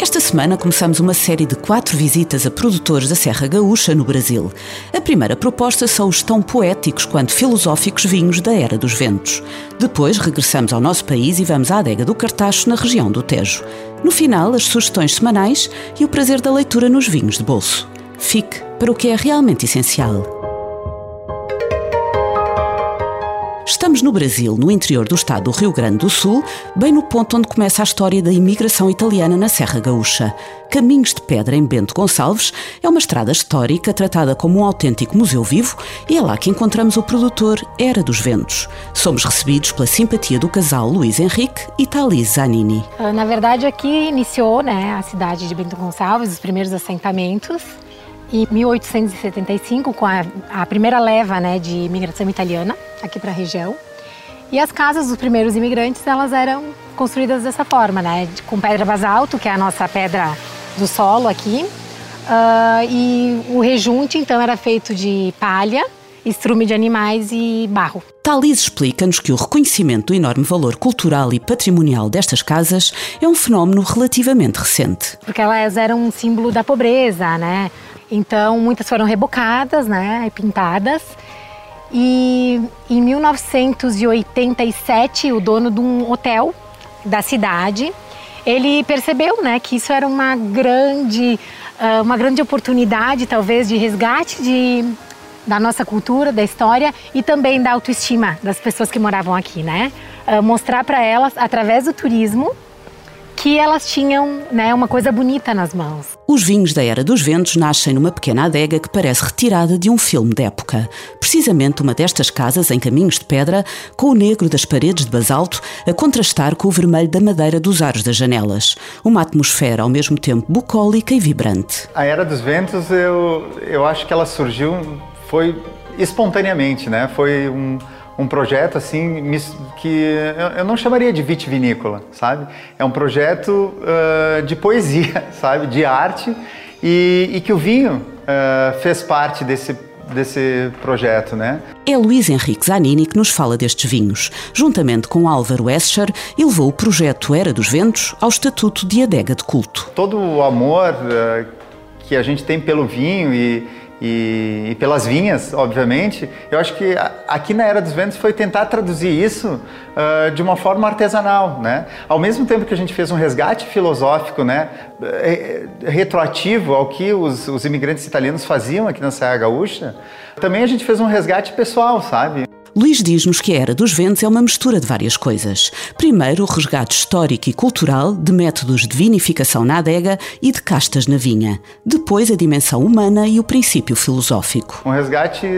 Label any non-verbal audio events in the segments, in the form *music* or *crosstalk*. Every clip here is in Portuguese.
Esta semana começamos uma série de quatro visitas a produtores da Serra Gaúcha, no Brasil. A primeira proposta são os tão poéticos quanto filosóficos vinhos da Era dos Ventos. Depois regressamos ao nosso país e vamos à adega do Cartacho, na região do Tejo. No final, as sugestões semanais e o prazer da leitura nos vinhos de bolso. Fique para o que é realmente essencial. Estamos no Brasil, no interior do estado do Rio Grande do Sul, bem no ponto onde começa a história da imigração italiana na Serra Gaúcha. Caminhos de Pedra, em Bento Gonçalves, é uma estrada histórica tratada como um autêntico museu vivo e é lá que encontramos o produtor Era dos Ventos. Somos recebidos pela simpatia do casal Luiz Henrique e Thalys Zanini. Ah, na verdade, aqui iniciou né, a cidade de Bento Gonçalves, os primeiros assentamentos. Em 1875, com a, a primeira leva né, de imigração italiana aqui para a região. E as casas dos primeiros imigrantes, elas eram construídas dessa forma, né? Com pedra basalto, que é a nossa pedra do solo aqui. Uh, e o rejunte, então, era feito de palha, estrume de animais e barro. Thalys explica-nos que o reconhecimento do enorme valor cultural e patrimonial destas casas é um fenómeno relativamente recente. Porque elas eram um símbolo da pobreza, né? Então, muitas foram rebocadas, né, e pintadas. E em 1987, o dono de um hotel da cidade, ele percebeu, né, que isso era uma grande, ah, uma grande oportunidade, talvez, de resgate de, da nossa cultura, da história e também da autoestima das pessoas que moravam aqui, né? Ah, mostrar para elas, através do turismo, que elas tinham né, uma coisa bonita nas mãos. Os vinhos da Era dos Ventos nascem numa pequena adega que parece retirada de um filme de época. Precisamente uma destas casas em caminhos de pedra, com o negro das paredes de basalto a contrastar com o vermelho da madeira dos aros das janelas. Uma atmosfera ao mesmo tempo bucólica e vibrante. A Era dos Ventos, eu, eu acho que ela surgiu, foi espontaneamente, né? Foi um um projeto assim que eu não chamaria de vitivinícola, sabe? É um projeto uh, de poesia, *laughs* sabe? De arte e, e que o vinho uh, fez parte desse desse projeto, né? É Luís Henrique Zanini que nos fala destes vinhos. Juntamente com Álvaro Escher, levou o projeto Era dos Ventos ao estatuto de adega de culto. Todo o amor uh, que a gente tem pelo vinho e, e, e, pelas vinhas, obviamente, eu acho que aqui na Era dos Ventos foi tentar traduzir isso uh, de uma forma artesanal, né? Ao mesmo tempo que a gente fez um resgate filosófico, né, eh, retroativo ao que os, os imigrantes italianos faziam aqui na Serra Gaúcha, também a gente fez um resgate pessoal, sabe? Luís diz-nos que a Era dos Ventos é uma mistura de várias coisas. Primeiro, o resgate histórico e cultural de métodos de vinificação na adega e de castas na vinha. Depois, a dimensão humana e o princípio filosófico. Um resgate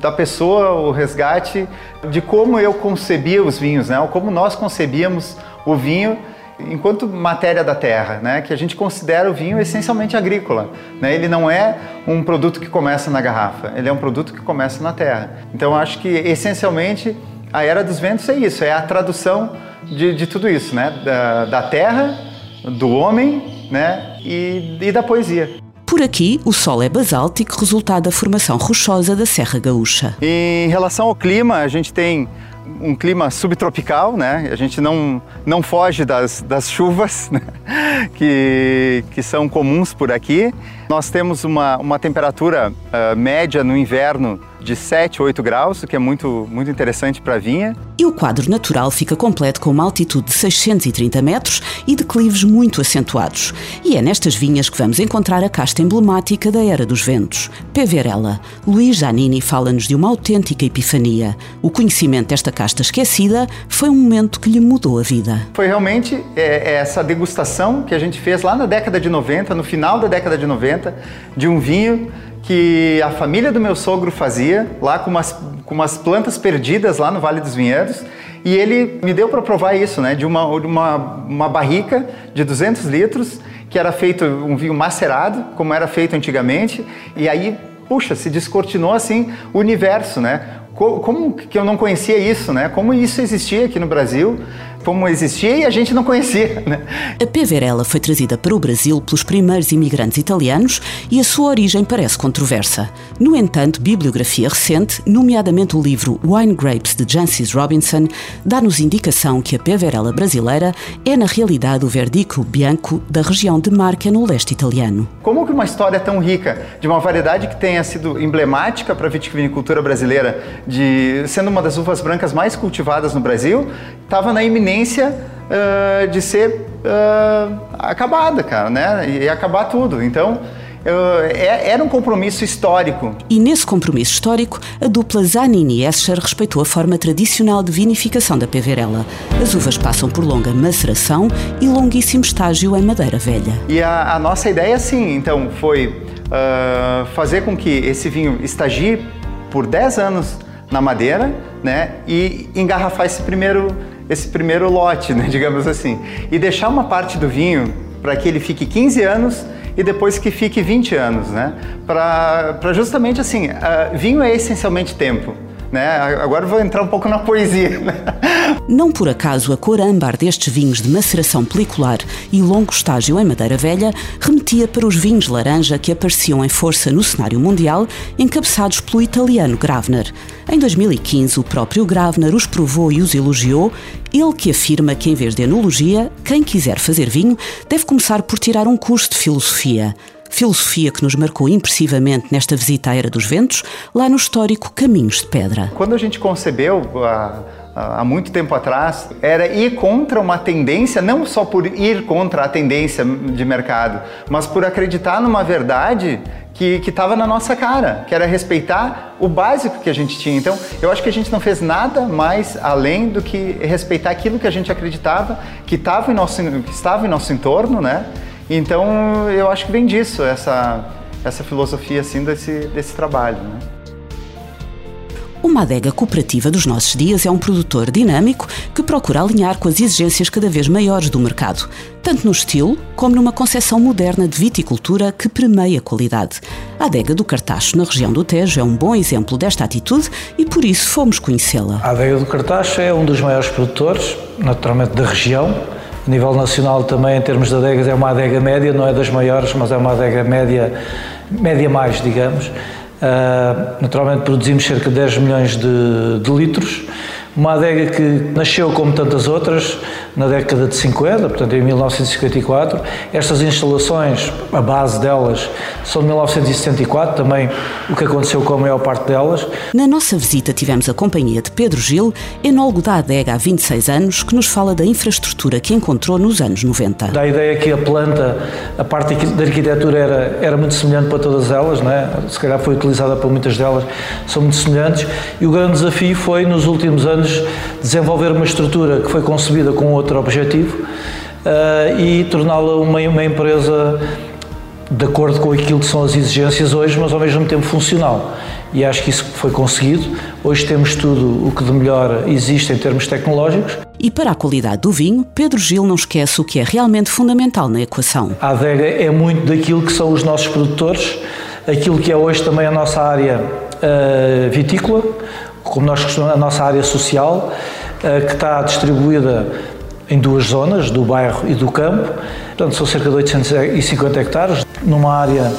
da pessoa, o resgate de como eu concebia os vinhos, né? como nós concebíamos o vinho enquanto matéria da terra, né, que a gente considera o vinho essencialmente agrícola. Né? Ele não é um produto que começa na garrafa, ele é um produto que começa na terra. Então acho que essencialmente a Era dos Ventos é isso, é a tradução de, de tudo isso, né? da, da terra, do homem né? e, e da poesia. Por aqui, o solo é basáltico, resultado da formação rochosa da Serra Gaúcha. Em relação ao clima, a gente tem um clima subtropical, né? A gente não, não foge das, das chuvas né? *laughs* que, que são comuns por aqui. Nós temos uma, uma temperatura uh, média no inverno de 7, 8 graus, o que é muito, muito interessante para a vinha. E o quadro natural fica completo com uma altitude de 630 metros e declives muito acentuados. E é nestas vinhas que vamos encontrar a casta emblemática da Era dos Ventos, Peverella. Luís Janini fala-nos de uma autêntica epifania. O conhecimento desta casta esquecida foi um momento que lhe mudou a vida. Foi realmente é, é essa degustação que a gente fez lá na década de 90, no final da década de 90, de um vinho que a família do meu sogro fazia, lá com umas, com umas plantas perdidas lá no Vale dos Vinhedos. E ele me deu para provar isso, né? De uma, uma, uma barrica de 200 litros, que era feito um vinho macerado, como era feito antigamente. E aí puxa, se descortinou assim o universo, né? Como que eu não conhecia isso, né? Como isso existia aqui no Brasil como existia e a gente não conhecia. Né? A Peverella foi trazida para o Brasil pelos primeiros imigrantes italianos e a sua origem parece controversa. No entanto, bibliografia recente, nomeadamente o livro Wine Grapes de Jancis Robinson, dá-nos indicação que a Peverella brasileira é na realidade o Verdico Bianco da região de Marca no leste italiano. Como que uma história tão rica de uma variedade que tenha sido emblemática para a vitivinicultura brasileira, de sendo uma das uvas brancas mais cultivadas no Brasil, estava na iminência uh, de ser uh, acabada, cara, né? E acabar tudo. Então, é, era um compromisso histórico. E nesse compromisso histórico, a dupla Zanini e Escher respeitou a forma tradicional de vinificação da Peverella. As uvas passam por longa maceração e longuíssimo estágio em madeira velha. E a, a nossa ideia, sim, então, foi uh, fazer com que esse vinho estagie por 10 anos na madeira, né, e engarrafar esse primeiro esse primeiro lote, né, *laughs* digamos assim, e deixar uma parte do vinho para que ele fique 15 anos e depois que fique 20 anos, né? Para justamente assim, uh, vinho é essencialmente tempo. Né? Agora vou entrar um pouco na poesia. Né? Não por acaso a cor âmbar destes vinhos de maceração pelicular e longo estágio em madeira velha remetia para os vinhos laranja que apareciam em força no cenário mundial, encabeçados pelo italiano Gravner. Em 2015, o próprio Gravner os provou e os elogiou, ele que afirma que, em vez de enologia, quem quiser fazer vinho deve começar por tirar um curso de filosofia filosofia que nos marcou impressivamente nesta visita à Era dos Ventos, lá no histórico Caminhos de Pedra. Quando a gente concebeu há, há muito tempo atrás, era ir contra uma tendência, não só por ir contra a tendência de mercado, mas por acreditar numa verdade que estava na nossa cara, que era respeitar o básico que a gente tinha. Então, eu acho que a gente não fez nada mais além do que respeitar aquilo que a gente acreditava, que, estava em nosso, que estava em nosso entorno, né? Então eu acho que vem disso, essa, essa filosofia assim desse, desse trabalho. Né? Uma adega cooperativa dos nossos dias é um produtor dinâmico que procura alinhar com as exigências cada vez maiores do mercado, tanto no estilo como numa concepção moderna de viticultura que premia a qualidade. A adega do Cartacho, na região do Tejo, é um bom exemplo desta atitude e por isso fomos conhecê-la. A adega do Cartacho é um dos maiores produtores, naturalmente da região, a nível nacional também, em termos de adegas, é uma adega média, não é das maiores, mas é uma adega média, média mais, digamos. Uh, naturalmente produzimos cerca de 10 milhões de, de litros uma adega que nasceu como tantas outras na década de 50, portanto em 1954. Estas instalações, a base delas, são de 1974, também o que aconteceu com a maior parte delas. Na nossa visita tivemos a companhia de Pedro Gil, enólogo da adega há 26 anos, que nos fala da infraestrutura que encontrou nos anos 90. Da ideia que a planta, a parte da arquitetura era, era muito semelhante para todas elas, não é? se calhar foi utilizada por muitas delas, são muito semelhantes, e o grande desafio foi nos últimos anos desenvolver uma estrutura que foi concebida com outro objetivo uh, e torná-la uma, uma empresa de acordo com aquilo que são as exigências hoje, mas ao mesmo tempo funcional. E acho que isso foi conseguido. Hoje temos tudo o que de melhor existe em termos tecnológicos. E para a qualidade do vinho, Pedro Gil não esquece o que é realmente fundamental na equação. A adega é muito daquilo que são os nossos produtores, aquilo que é hoje também a nossa área uh, vitícola, como nós costumamos, a nossa área social, eh, que está distribuída em duas zonas, do bairro e do campo. Portanto, são cerca de 850 hectares, numa área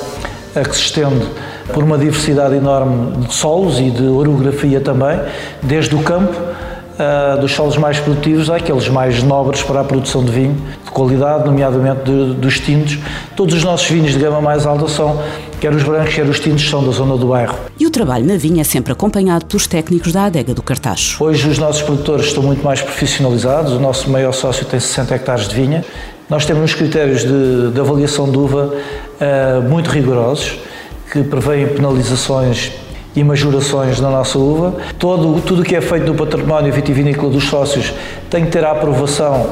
que se estende por uma diversidade enorme de solos e de orografia também, desde o campo, uh, dos solos mais produtivos àqueles mais nobres para a produção de vinho, de qualidade, nomeadamente dos tintos. Todos os nossos vinhos de gama mais alta são quer os brancos, quer os tintos, são da zona do bairro. E o trabalho na vinha é sempre acompanhado pelos técnicos da adega do Cartacho. Hoje os nossos produtores estão muito mais profissionalizados, o nosso maior sócio tem 60 hectares de vinha. Nós temos uns critérios de, de avaliação de uva uh, muito rigorosos, que prevêem penalizações e majorações na nossa uva. Todo, tudo o que é feito no património vitivinícola dos sócios tem que ter a aprovação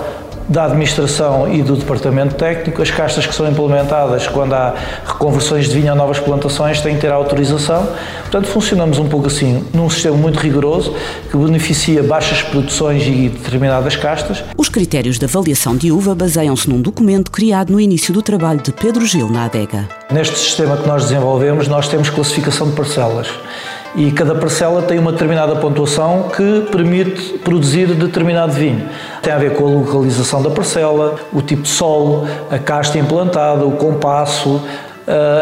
da administração e do departamento técnico. As castas que são implementadas quando há reconversões de vinho a novas plantações têm que ter autorização. Portanto, funcionamos um pouco assim, num sistema muito rigoroso que beneficia baixas produções e determinadas castas. Os critérios de avaliação de uva baseiam-se num documento criado no início do trabalho de Pedro Gil na adega. Neste sistema que nós desenvolvemos, nós temos classificação de parcelas e cada parcela tem uma determinada pontuação que permite produzir determinado vinho. Tem a ver com a localização da parcela, o tipo de solo, a casta implantada, o compasso,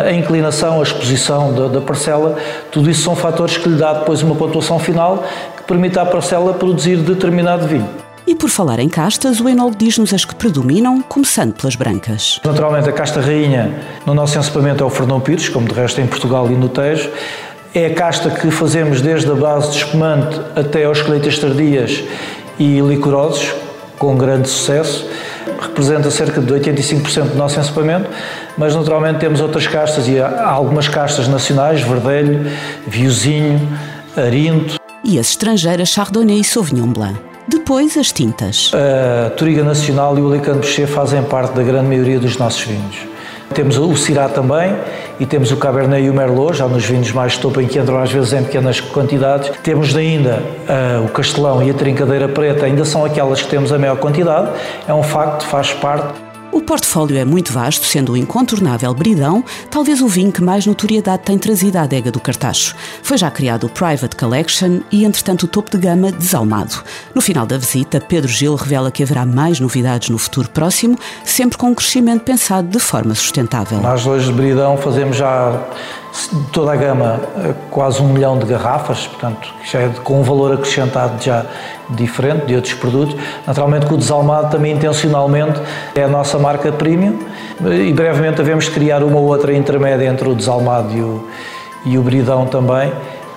a inclinação, a exposição da, da, parcela, tudo isso são fatores que lhe dá depois uma pontuação final que permite à parcela produzir determinado vinho. E por falar em castas, o enólogo diz-nos as que predominam, começando pelas brancas. Naturalmente, a casta rainha no nosso encepamento é o Fernão Pires, como de resto em Portugal e no Tejo. É a casta que fazemos desde a base de espumante até aos colheitas tardias e licorosos, com grande sucesso. Representa cerca de 85% do nosso encepamento, mas naturalmente temos outras castas e há algumas castas nacionais, Verdelho, Viozinho, Arinto. E as estrangeiras Chardonnay e Sauvignon Blanc. Depois as tintas. A Toriga Nacional e o Alicante Boucher fazem parte da grande maioria dos nossos vinhos. Temos o Syrah também e temos o Cabernet e o Merlot, já nos vinhos mais topo em que entram às vezes em pequenas quantidades. Temos ainda uh, o Castelão e a Trincadeira Preta, ainda são aquelas que temos a maior quantidade. É um facto, faz parte o portfólio é muito vasto, sendo o incontornável Bridão talvez o vinho que mais notoriedade tem trazido à adega do Cartacho. Foi já criado o Private Collection e, entretanto, o topo de gama desalmado. No final da visita, Pedro Gil revela que haverá mais novidades no futuro próximo, sempre com um crescimento pensado de forma sustentável. Nós hoje de Bridão fazemos já toda a gama, eh, quase um milhão de garrafas, portanto, já é com um valor acrescentado já diferente de outros produtos. Naturalmente que o desalmado também intencionalmente é a nossa marca premium e brevemente devemos criar uma outra intermédia entre o desalmado e o, e o bridão também.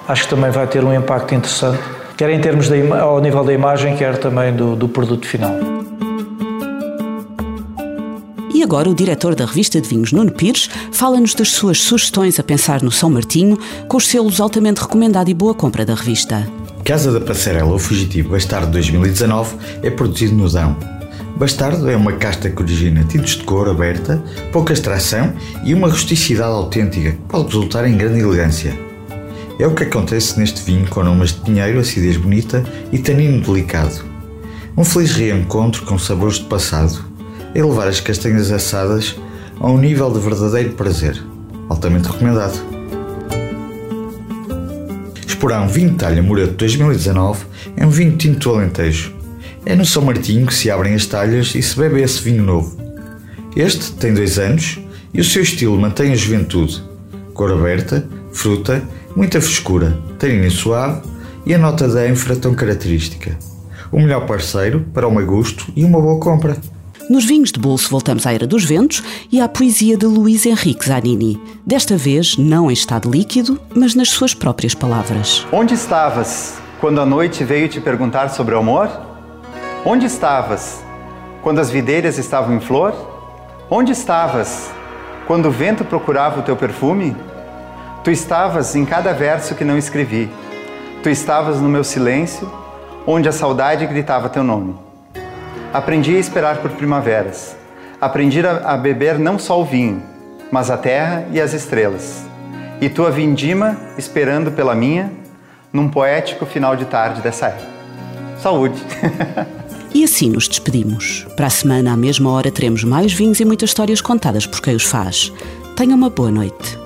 Acho que também vai ter um impacto interessante, quer em termos de, ao nível da imagem, quer também do, do produto final. E agora o diretor da revista de vinhos, Nuno Pires, fala-nos das suas sugestões a pensar no São Martinho, com os selos altamente recomendado e boa compra da revista. Casa da Passarela ou Fugitivo Bastardo 2019 é produzido no Dão. Bastardo é uma casta que origina tintos de cor aberta, pouca extração e uma rusticidade autêntica que pode resultar em grande elegância. É o que acontece neste vinho com nomes de pinheiro, acidez bonita e tanino delicado. Um feliz reencontro com sabores de passado é levar as castanhas assadas a um nível de verdadeiro prazer. Altamente recomendado. Esporão Vinho Talha Moreto 2019 é um vinho tinto Alentejo. É no São Martinho que se abrem as talhas e se bebe esse vinho novo. Este tem dois anos e o seu estilo mantém a juventude. Cor aberta, fruta, muita frescura, tanino suave e a nota da ânfora tão característica. O melhor parceiro para o meu gosto e uma boa compra. Nos vinhos de bolso voltamos à Era dos Ventos e à poesia de Luís Henrique Zanini. Desta vez não em estado líquido, mas nas suas próprias palavras. Onde estavas quando a noite veio te perguntar sobre o amor? Onde estavas quando as videiras estavam em flor? Onde estavas quando o vento procurava o teu perfume? Tu estavas em cada verso que não escrevi. Tu estavas no meu silêncio, onde a saudade gritava teu nome. Aprendi a esperar por primaveras. Aprendi a, beber não só o vinho, mas a terra e as estrelas. E tua vindima esperando pela minha, num poético final de tarde dessa era. Saúde! E assim nos despedimos. Para a semana, à mesma hora, teremos mais vinhos e muitas histórias contadas por quem os faz. Tenha uma boa noite.